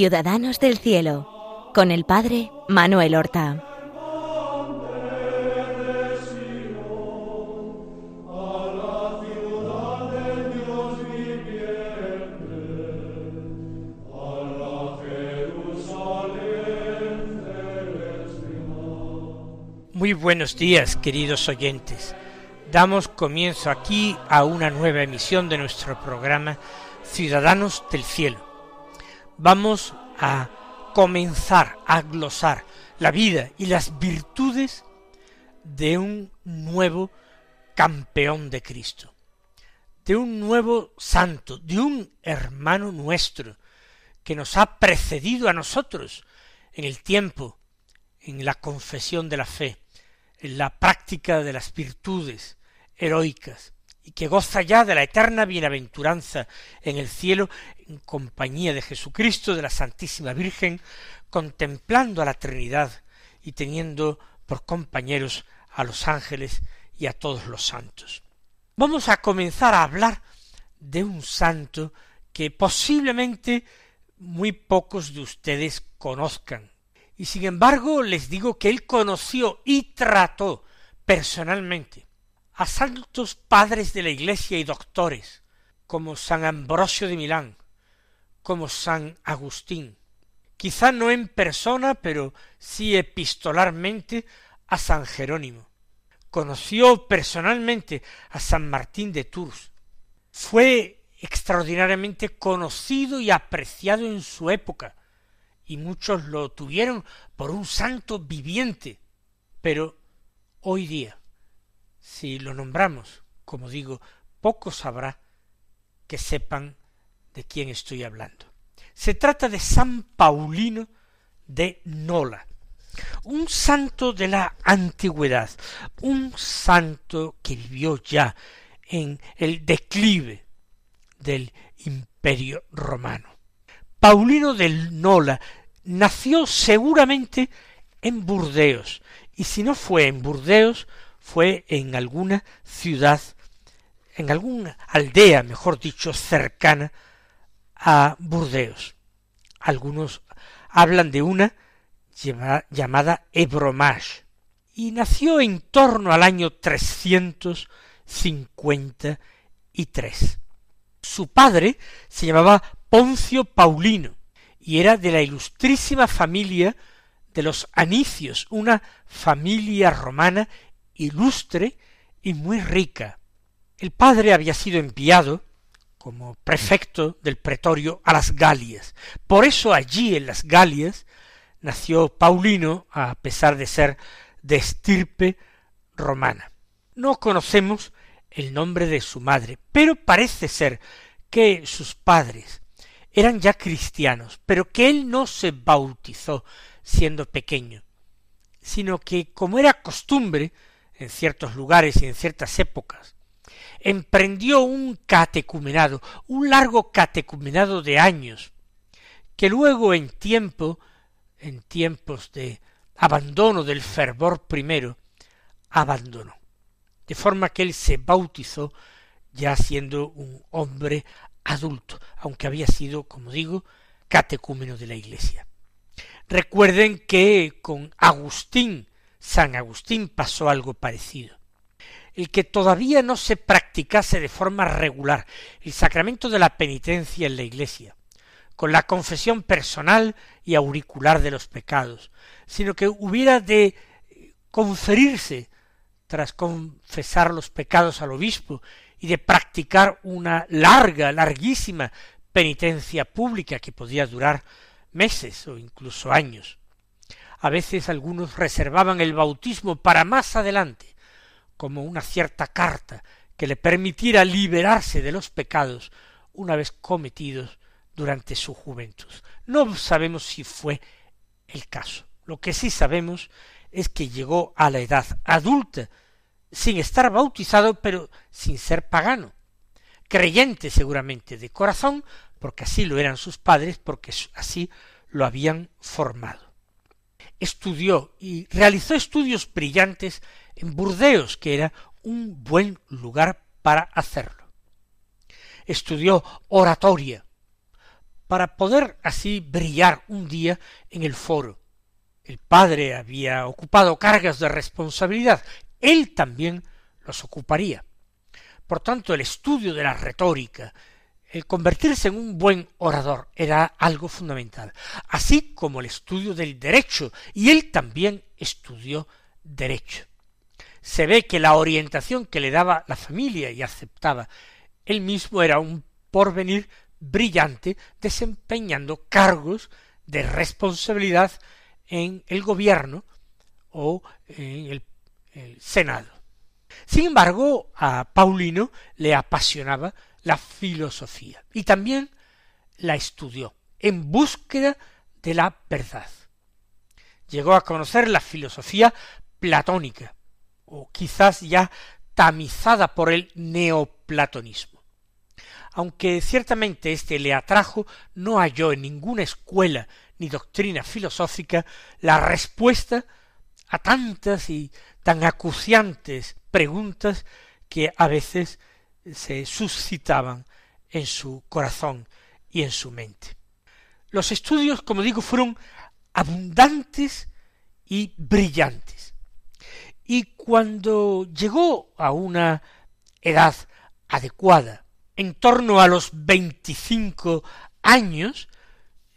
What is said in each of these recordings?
Ciudadanos del Cielo, con el Padre Manuel Horta. Muy buenos días, queridos oyentes. Damos comienzo aquí a una nueva emisión de nuestro programa Ciudadanos del Cielo vamos a comenzar a glosar la vida y las virtudes de un nuevo campeón de Cristo, de un nuevo santo, de un hermano nuestro que nos ha precedido a nosotros en el tiempo, en la confesión de la fe, en la práctica de las virtudes heroicas, y que goza ya de la eterna bienaventuranza en el cielo en compañía de Jesucristo, de la Santísima Virgen, contemplando a la Trinidad y teniendo por compañeros a los ángeles y a todos los santos. Vamos a comenzar a hablar de un santo que posiblemente muy pocos de ustedes conozcan. Y sin embargo les digo que él conoció y trató personalmente a santos padres de la Iglesia y doctores, como San Ambrosio de Milán, como San Agustín, quizá no en persona, pero sí epistolarmente a San Jerónimo. Conoció personalmente a San Martín de Tours. Fue extraordinariamente conocido y apreciado en su época, y muchos lo tuvieron por un santo viviente. Pero hoy día, si lo nombramos, como digo, pocos habrá que sepan de quién estoy hablando. Se trata de San Paulino de Nola, un santo de la antigüedad, un santo que vivió ya en el declive del imperio romano. Paulino del Nola nació seguramente en Burdeos, y si no fue en Burdeos, fue en alguna ciudad, en alguna aldea, mejor dicho, cercana a Burdeos. Algunos hablan de una llamada Ebromash, y nació en torno al año tres. Su padre se llamaba Poncio Paulino y era de la ilustrísima familia de los Anicios, una familia romana ilustre y muy rica. El padre había sido enviado como prefecto del pretorio a las Galias. Por eso allí en las Galias nació Paulino, a pesar de ser de estirpe romana. No conocemos el nombre de su madre, pero parece ser que sus padres eran ya cristianos, pero que él no se bautizó siendo pequeño, sino que, como era costumbre en ciertos lugares y en ciertas épocas, emprendió un catecumenado, un largo catecumenado de años, que luego en tiempo, en tiempos de abandono del fervor primero, abandonó. De forma que él se bautizó ya siendo un hombre adulto, aunque había sido, como digo, catecúmeno de la Iglesia. Recuerden que con Agustín San Agustín pasó algo parecido. El que todavía no se practicase de forma regular el sacramento de la penitencia en la Iglesia, con la confesión personal y auricular de los pecados, sino que hubiera de conferirse tras confesar los pecados al obispo y de practicar una larga, larguísima penitencia pública que podía durar meses o incluso años. A veces algunos reservaban el bautismo para más adelante, como una cierta carta que le permitiera liberarse de los pecados una vez cometidos durante su juventud. No sabemos si fue el caso. Lo que sí sabemos es que llegó a la edad adulta sin estar bautizado, pero sin ser pagano. Creyente seguramente de corazón, porque así lo eran sus padres, porque así lo habían formado estudió y realizó estudios brillantes en Burdeos, que era un buen lugar para hacerlo. Estudió oratoria, para poder así brillar un día en el foro. El padre había ocupado cargas de responsabilidad, él también los ocuparía. Por tanto, el estudio de la retórica, el convertirse en un buen orador era algo fundamental, así como el estudio del derecho, y él también estudió derecho. Se ve que la orientación que le daba la familia y aceptaba él mismo era un porvenir brillante desempeñando cargos de responsabilidad en el gobierno o en el, el Senado. Sin embargo, a Paulino le apasionaba la filosofía y también la estudió en búsqueda de la verdad. Llegó a conocer la filosofía platónica, o quizás ya tamizada por el neoplatonismo. Aunque ciertamente éste le atrajo, no halló en ninguna escuela ni doctrina filosófica la respuesta a tantas y tan acuciantes preguntas que a veces se suscitaban en su corazón y en su mente. Los estudios, como digo, fueron abundantes y brillantes. Y cuando llegó a una edad adecuada, en torno a los veinticinco años,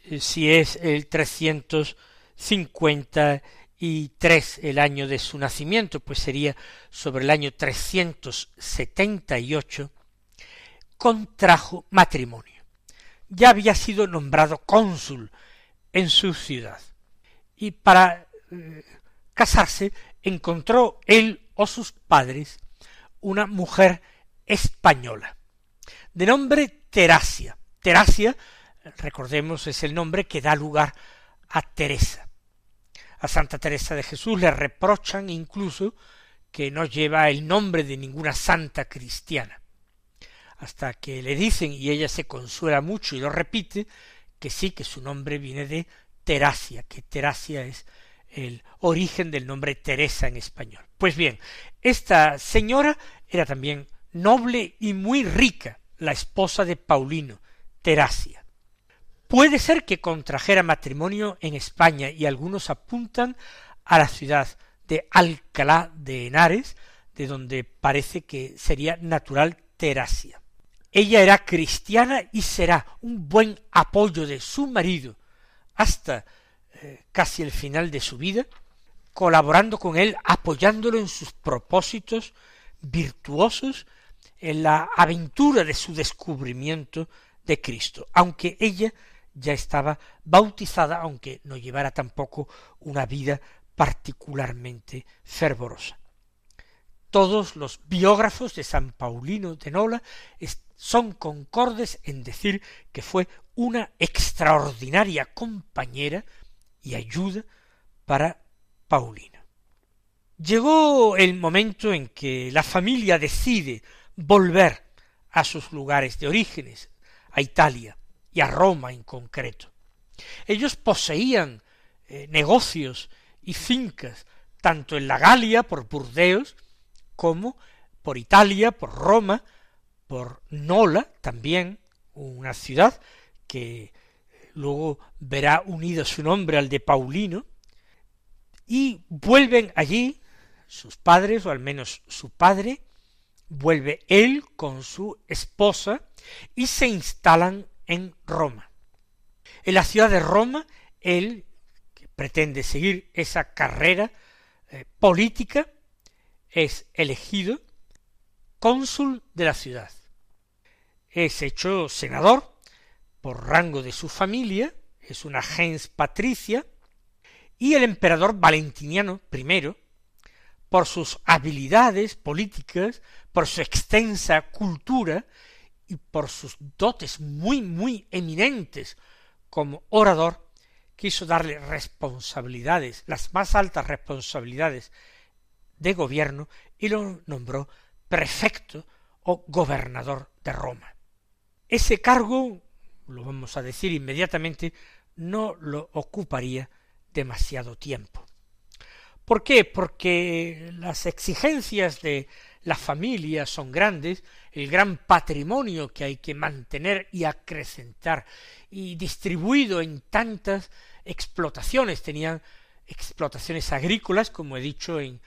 eh, si es el trescientos cincuenta y tres el año de su nacimiento, pues sería sobre el año ocho, contrajo matrimonio. Ya había sido nombrado cónsul en su ciudad. Y para eh, casarse encontró él o sus padres una mujer española, de nombre Terasia. Terasia, recordemos, es el nombre que da lugar a Teresa. A Santa Teresa de Jesús le reprochan incluso que no lleva el nombre de ninguna santa cristiana. Hasta que le dicen, y ella se consuela mucho y lo repite, que sí, que su nombre viene de Terasia, que Terasia es el origen del nombre Teresa en español. Pues bien, esta señora era también noble y muy rica, la esposa de Paulino, Terasia. Puede ser que contrajera matrimonio en España y algunos apuntan a la ciudad de Alcalá de Henares, de donde parece que sería natural Terasia. Ella era cristiana y será un buen apoyo de su marido hasta eh, casi el final de su vida, colaborando con él, apoyándolo en sus propósitos virtuosos, en la aventura de su descubrimiento de Cristo, aunque ella ya estaba bautizada, aunque no llevara tampoco una vida particularmente fervorosa. Todos los biógrafos de San Paulino de Nola son concordes en decir que fue una extraordinaria compañera y ayuda para Paulino. Llegó el momento en que la familia decide volver a sus lugares de orígenes, a Italia, y a Roma en concreto. Ellos poseían eh, negocios y fincas tanto en la Galia por Burdeos como por Italia, por Roma, por Nola también, una ciudad que luego verá unido su nombre al de Paulino, y vuelven allí sus padres, o al menos su padre, vuelve él con su esposa, y se instalan en Roma. En la ciudad de Roma, él, que pretende seguir esa carrera eh, política, es elegido cónsul de la ciudad. Es hecho senador por rango de su familia, es una gens patricia, y el emperador Valentiniano I, por sus habilidades políticas, por su extensa cultura, y por sus dotes muy, muy eminentes como orador, quiso darle responsabilidades, las más altas responsabilidades de gobierno, y lo nombró prefecto o gobernador de Roma. Ese cargo, lo vamos a decir inmediatamente, no lo ocuparía demasiado tiempo. ¿Por qué? Porque las exigencias de las familias son grandes, el gran patrimonio que hay que mantener y acrecentar, y distribuido en tantas explotaciones. Tenían explotaciones agrícolas, como he dicho, en,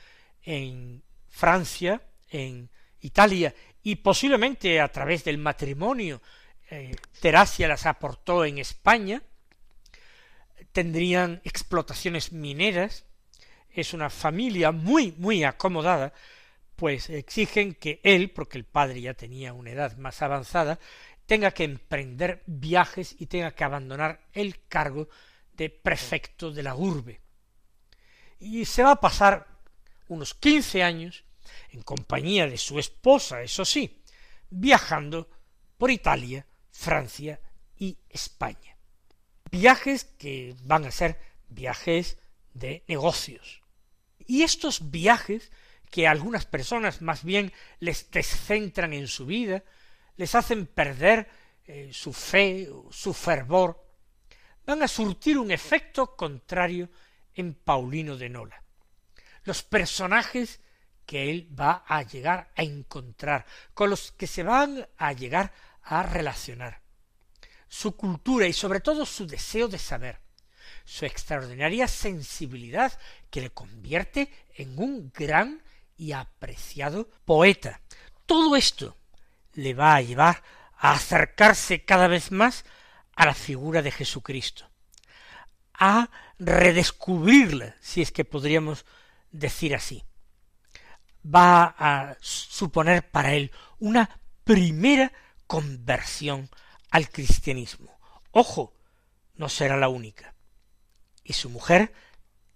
en Francia, en Italia, y posiblemente a través del matrimonio, eh, Teracia las aportó en España, tendrían explotaciones mineras, es una familia muy, muy acomodada, pues exigen que él, porque el padre ya tenía una edad más avanzada, tenga que emprender viajes y tenga que abandonar el cargo de prefecto de la urbe. Y se va a pasar unos quince años en compañía de su esposa, eso sí, viajando por Italia, Francia y España. Viajes que van a ser viajes de negocios. Y estos viajes que a algunas personas más bien les descentran en su vida, les hacen perder eh, su fe, su fervor, van a surtir un efecto contrario en Paulino de Nola. Los personajes que él va a llegar a encontrar, con los que se van a llegar a relacionar, su cultura y sobre todo su deseo de saber, su extraordinaria sensibilidad que le convierte en un gran y apreciado poeta. Todo esto le va a llevar a acercarse cada vez más a la figura de Jesucristo, a redescubrirla, si es que podríamos decir así. Va a suponer para él una primera conversión al cristianismo. Ojo, no será la única. Y su mujer,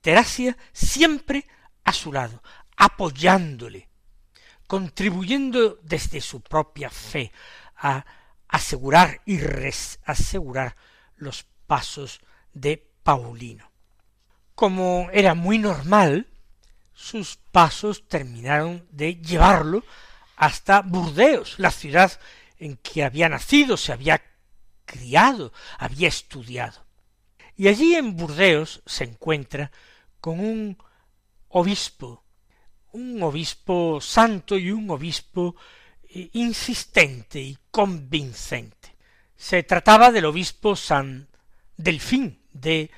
Teracia, siempre a su lado, apoyándole, contribuyendo desde su propia fe a asegurar y asegurar los pasos de Paulino. Como era muy normal, sus pasos terminaron de llevarlo hasta Burdeos, la ciudad en que había nacido, se había criado, había estudiado. Y allí en Burdeos se encuentra con un obispo un obispo santo y un obispo eh, insistente y convincente. Se trataba del obispo San Delfín de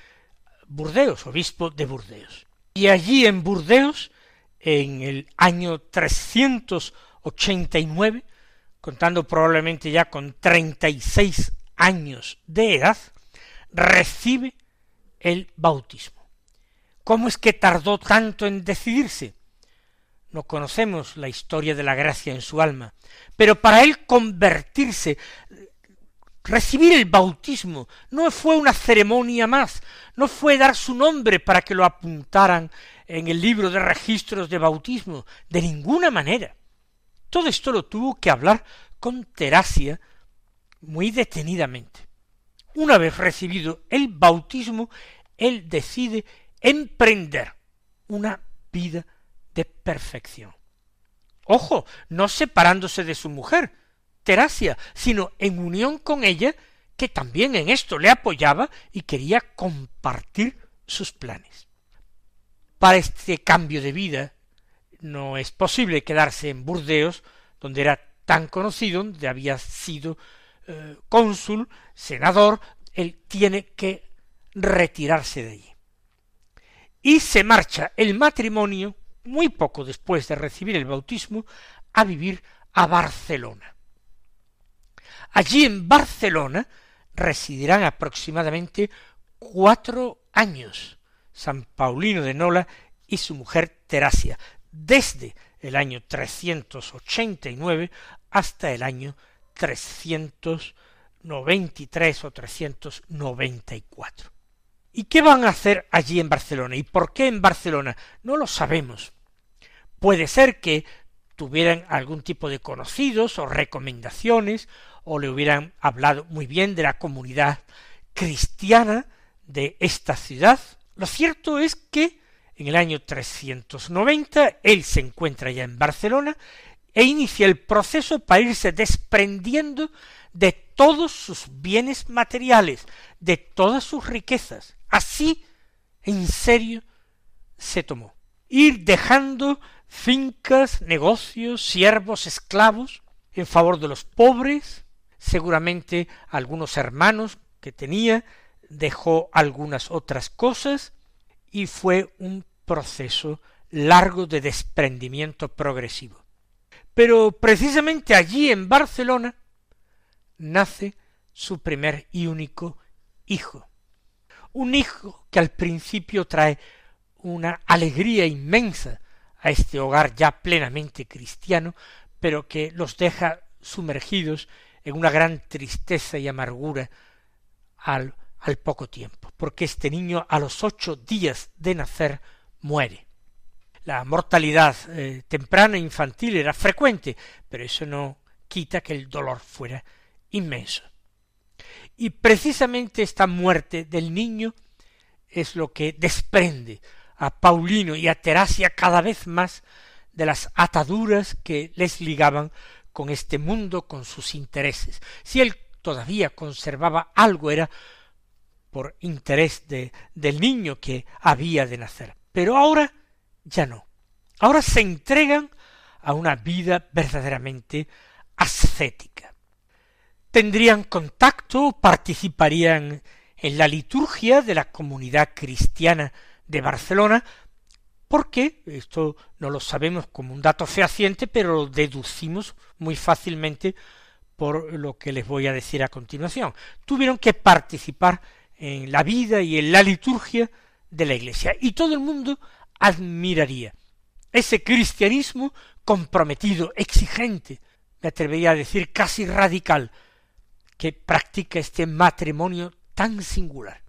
Burdeos, obispo de Burdeos. Y allí en Burdeos, en el año 389, contando probablemente ya con treinta y seis años de edad, recibe el bautismo. ¿Cómo es que tardó tanto en decidirse? No conocemos la historia de la gracia en su alma, pero para él convertirse, recibir el bautismo, no fue una ceremonia más, no fue dar su nombre para que lo apuntaran en el libro de registros de bautismo, de ninguna manera. Todo esto lo tuvo que hablar con Teracia muy detenidamente. Una vez recibido el bautismo, él decide emprender una vida de perfección. Ojo, no separándose de su mujer, Teracia, sino en unión con ella, que también en esto le apoyaba y quería compartir sus planes. Para este cambio de vida no es posible quedarse en Burdeos, donde era tan conocido, donde había sido eh, cónsul, senador, él tiene que retirarse de allí. Y se marcha el matrimonio muy poco después de recibir el bautismo, a vivir a Barcelona. Allí en Barcelona residirán aproximadamente cuatro años San Paulino de Nola y su mujer Teracia, desde el año 389 hasta el año 393 o 394. ¿Y qué van a hacer allí en Barcelona? ¿Y por qué en Barcelona? No lo sabemos. Puede ser que tuvieran algún tipo de conocidos o recomendaciones, o le hubieran hablado muy bien de la comunidad cristiana de esta ciudad. Lo cierto es que en el año 390 él se encuentra ya en Barcelona e inicia el proceso para irse desprendiendo de todos sus bienes materiales, de todas sus riquezas, Así, en serio, se tomó. Ir dejando fincas, negocios, siervos, esclavos, en favor de los pobres, seguramente algunos hermanos que tenía, dejó algunas otras cosas, y fue un proceso largo de desprendimiento progresivo. Pero precisamente allí en Barcelona nace su primer y único hijo. Un hijo que al principio trae una alegría inmensa a este hogar ya plenamente cristiano, pero que los deja sumergidos en una gran tristeza y amargura al, poco tiempo, porque este niño a los ocho días de nacer muere. La mortalidad eh, temprana infantil era frecuente, pero eso no quita que el dolor fuera inmenso. Y precisamente esta muerte del niño es lo que desprende a Paulino y a Terasia cada vez más de las ataduras que les ligaban con este mundo, con sus intereses. Si él todavía conservaba algo era por interés de, del niño que había de nacer. Pero ahora ya no. Ahora se entregan a una vida verdaderamente ascética. Tendrían contacto, participarían en la liturgia de la comunidad cristiana de Barcelona, porque esto no lo sabemos como un dato fehaciente, pero lo deducimos muy fácilmente por lo que les voy a decir a continuación. Tuvieron que participar en la vida y en la liturgia de la Iglesia, y todo el mundo admiraría ese cristianismo comprometido, exigente, me atrevería a decir casi radical, que practica este matrimonio tan singular,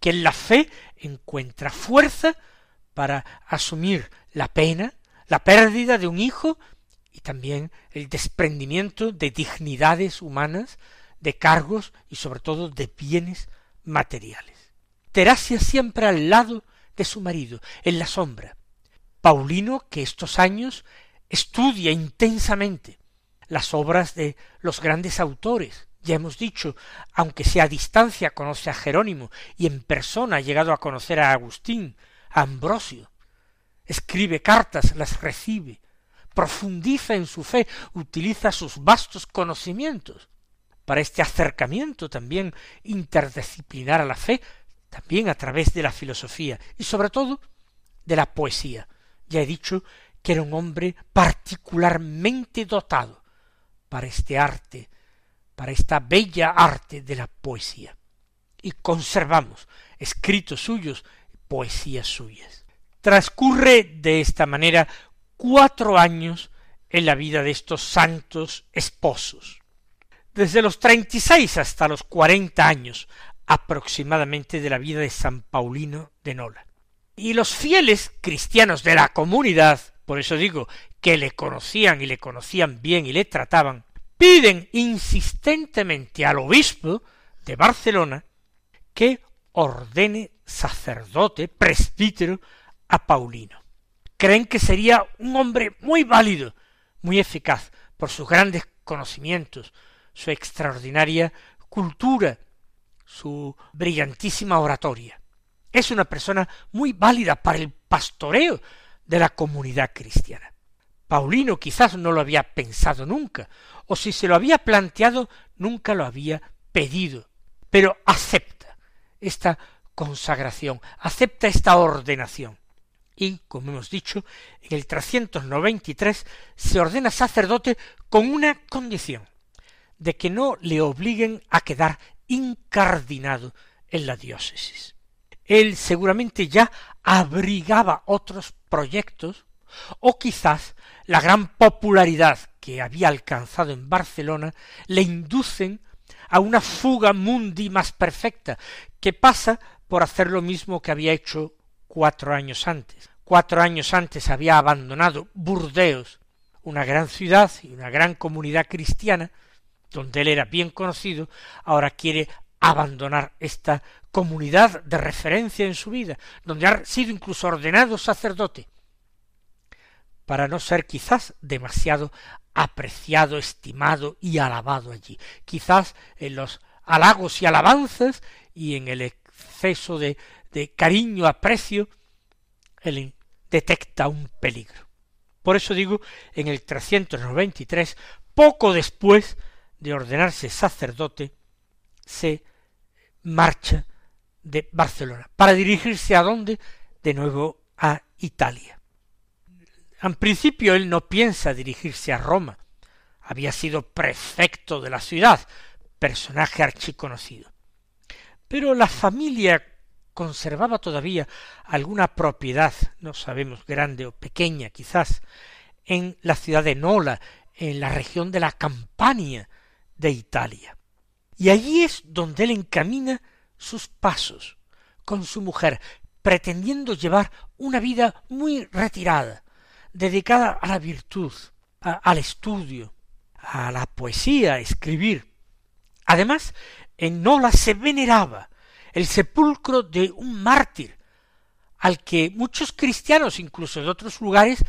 que en la fe encuentra fuerza para asumir la pena, la pérdida de un hijo y también el desprendimiento de dignidades humanas, de cargos y sobre todo de bienes materiales. Terasia siempre al lado de su marido, en la sombra. Paulino, que estos años estudia intensamente las obras de los grandes autores, ya hemos dicho, aunque sea a distancia conoce a Jerónimo y en persona ha llegado a conocer a Agustín, a Ambrosio, escribe cartas, las recibe, profundiza en su fe, utiliza sus vastos conocimientos para este acercamiento también interdisciplinar a la fe, también a través de la filosofía y sobre todo de la poesía. Ya he dicho que era un hombre particularmente dotado para este arte, para esta bella arte de la poesía. Y conservamos escritos suyos, poesías suyas. Transcurre de esta manera cuatro años en la vida de estos santos esposos. Desde los treinta y seis hasta los cuarenta años aproximadamente de la vida de San Paulino de Nola. Y los fieles cristianos de la comunidad, por eso digo que le conocían y le conocían bien y le trataban, piden insistentemente al obispo de Barcelona que ordene sacerdote, presbítero, a Paulino. Creen que sería un hombre muy válido, muy eficaz, por sus grandes conocimientos, su extraordinaria cultura, su brillantísima oratoria. Es una persona muy válida para el pastoreo de la comunidad cristiana. Paulino quizás no lo había pensado nunca, o si se lo había planteado, nunca lo había pedido, pero acepta esta consagración, acepta esta ordenación. Y, como hemos dicho, en el 393 se ordena sacerdote con una condición, de que no le obliguen a quedar incardinado en la diócesis él seguramente ya abrigaba otros proyectos, o quizás la gran popularidad que había alcanzado en Barcelona le inducen a una fuga mundi más perfecta, que pasa por hacer lo mismo que había hecho cuatro años antes. Cuatro años antes había abandonado Burdeos, una gran ciudad y una gran comunidad cristiana, donde él era bien conocido, ahora quiere abandonar esta comunidad de referencia en su vida, donde ha sido incluso ordenado sacerdote, para no ser quizás demasiado apreciado, estimado y alabado allí. Quizás en los halagos y alabanzas y en el exceso de, cariño, aprecio, él detecta un peligro. Por eso digo, en el 393, poco después de ordenarse sacerdote, se marcha de Barcelona para dirigirse a dónde? De nuevo a Italia. En principio él no piensa dirigirse a Roma. Había sido prefecto de la ciudad, personaje archiconocido. Pero la familia conservaba todavía alguna propiedad, no sabemos grande o pequeña quizás, en la ciudad de Nola, en la región de la Campania de Italia. Y allí es donde él encamina sus pasos con su mujer, pretendiendo llevar una vida muy retirada, dedicada a la virtud, al estudio, a la poesía, a escribir. Además, en Nola se veneraba el sepulcro de un mártir, al que muchos cristianos, incluso de otros lugares,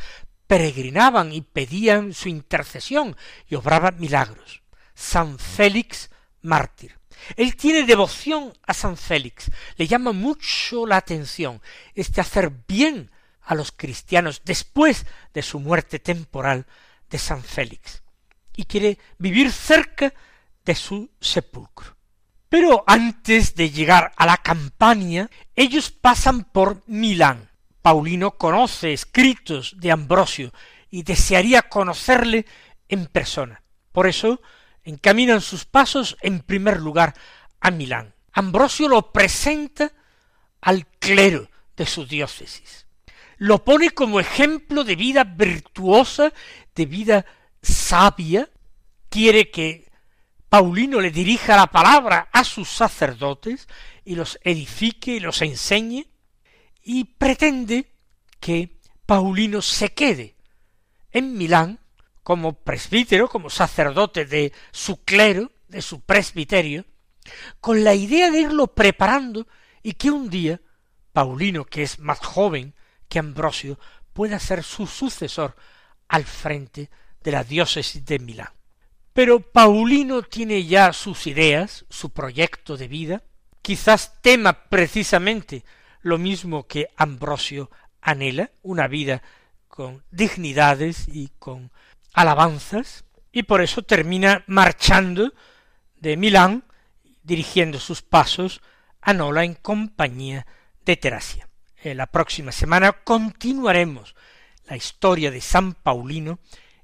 peregrinaban y pedían su intercesión y obraban milagros. San Félix mártir. Él tiene devoción a San Félix, le llama mucho la atención este hacer bien a los cristianos después de su muerte temporal de San Félix, y quiere vivir cerca de su sepulcro. Pero antes de llegar a la campaña, ellos pasan por Milán. Paulino conoce escritos de Ambrosio y desearía conocerle en persona. Por eso encaminan sus pasos en primer lugar a Milán. Ambrosio lo presenta al clero de su diócesis. Lo pone como ejemplo de vida virtuosa, de vida sabia. Quiere que Paulino le dirija la palabra a sus sacerdotes y los edifique y los enseñe, y pretende que Paulino se quede en Milán como presbítero, como sacerdote de su clero, de su presbiterio, con la idea de irlo preparando y que un día Paulino, que es más joven que Ambrosio, pueda ser su sucesor al frente de la diócesis de Milán. Pero Paulino tiene ya sus ideas, su proyecto de vida, quizás tema precisamente lo mismo que Ambrosio anhela, una vida con dignidades y con alabanzas, y por eso termina marchando de Milán, dirigiendo sus pasos a Nola en compañía de Terasia. En la próxima semana continuaremos la historia de San Paulino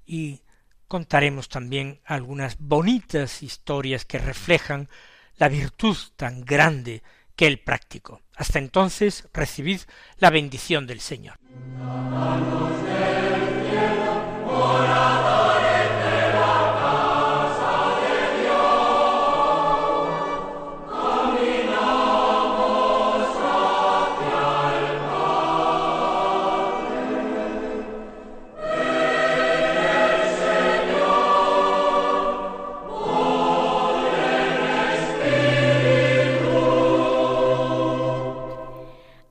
y contaremos también algunas bonitas historias que reflejan la virtud tan grande que él practicó. Hasta entonces recibid la bendición del Señor.